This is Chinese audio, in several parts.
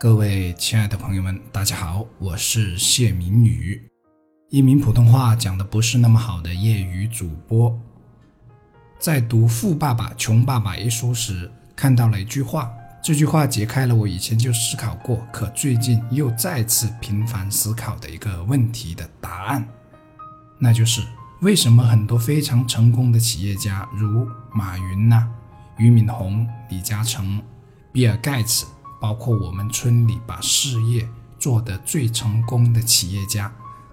各位亲爱的朋友们，大家好，我是谢明宇，一名普通话讲的不是那么好的业余主播。在读《富爸爸穷爸爸》一书时，看到了一句话，这句话解开了我以前就思考过，可最近又再次频繁思考的一个问题的答案，那就是为什么很多非常成功的企业家，如马云呐、俞敏洪、李嘉诚、比尔盖茨。包括我们村里把事业做得最成功的企业家，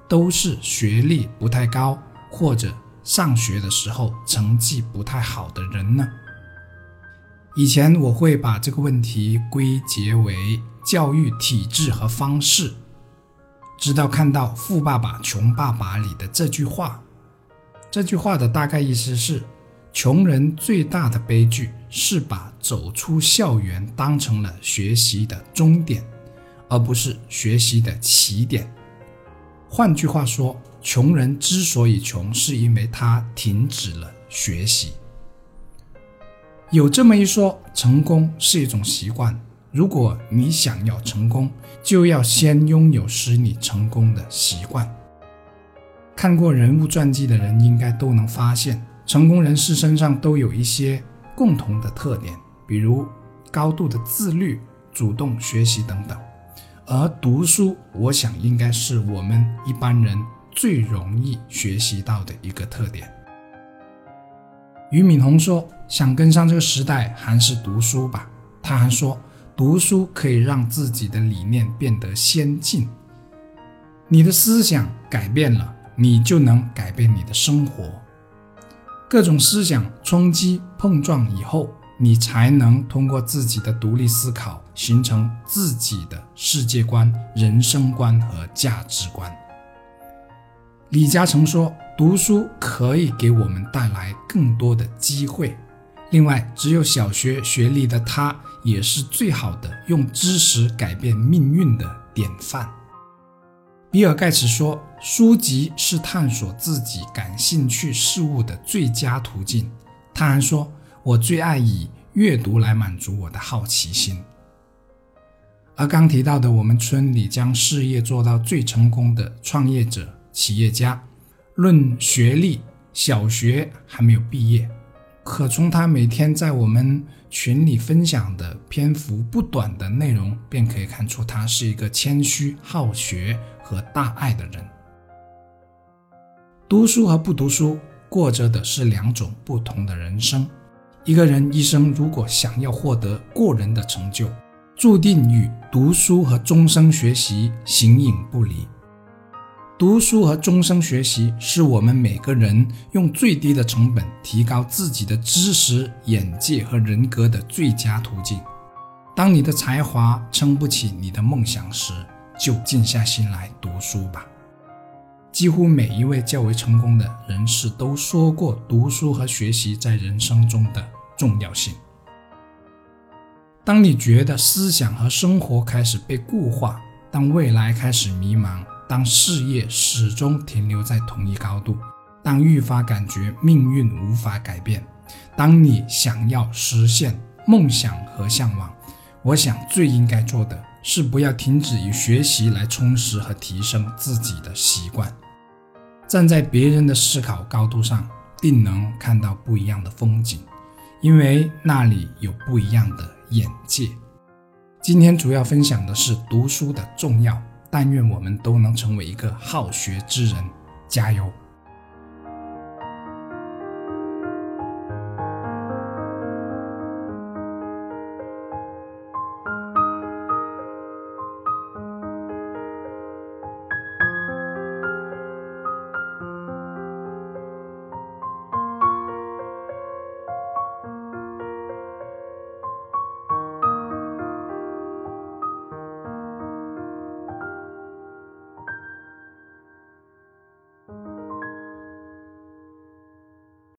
都是学历不太高或者上学的时候成绩不太好的人呢？以前我会把这个问题归结为教育体制和方式，直到看到《富爸爸穷爸爸》里的这句话。这句话的大概意思是。穷人最大的悲剧是把走出校园当成了学习的终点，而不是学习的起点。换句话说，穷人之所以穷，是因为他停止了学习。有这么一说，成功是一种习惯。如果你想要成功，就要先拥有使你成功的习惯。看过人物传记的人应该都能发现。成功人士身上都有一些共同的特点，比如高度的自律、主动学习等等。而读书，我想应该是我们一般人最容易学习到的一个特点。俞敏洪说：“想跟上这个时代，还是读书吧。”他还说：“读书可以让自己的理念变得先进。你的思想改变了，你就能改变你的生活。”各种思想冲击碰撞以后，你才能通过自己的独立思考，形成自己的世界观、人生观和价值观。李嘉诚说：“读书可以给我们带来更多的机会。”另外，只有小学学历的他，也是最好的用知识改变命运的典范。比尔·盖茨说：“书籍是探索自己感兴趣事物的最佳途径。”他还说：“我最爱以阅读来满足我的好奇心。”而刚提到的我们村里将事业做到最成功的创业者、企业家，论学历，小学还没有毕业，可从他每天在我们群里分享的篇幅不短的内容，便可以看出他是一个谦虚、好学。和大爱的人，读书和不读书过着的是两种不同的人生。一个人一生如果想要获得过人的成就，注定与读书和终生学习形影不离。读书和终生学习是我们每个人用最低的成本提高自己的知识、眼界和人格的最佳途径。当你的才华撑不起你的梦想时，就静下心来读书吧。几乎每一位较为成功的人士都说过读书和学习在人生中的重要性。当你觉得思想和生活开始被固化，当未来开始迷茫，当事业始终停留在同一高度，当愈发感觉命运无法改变，当你想要实现梦想和向往，我想最应该做的。是不要停止以学习来充实和提升自己的习惯。站在别人的思考高度上，定能看到不一样的风景，因为那里有不一样的眼界。今天主要分享的是读书的重要，但愿我们都能成为一个好学之人。加油！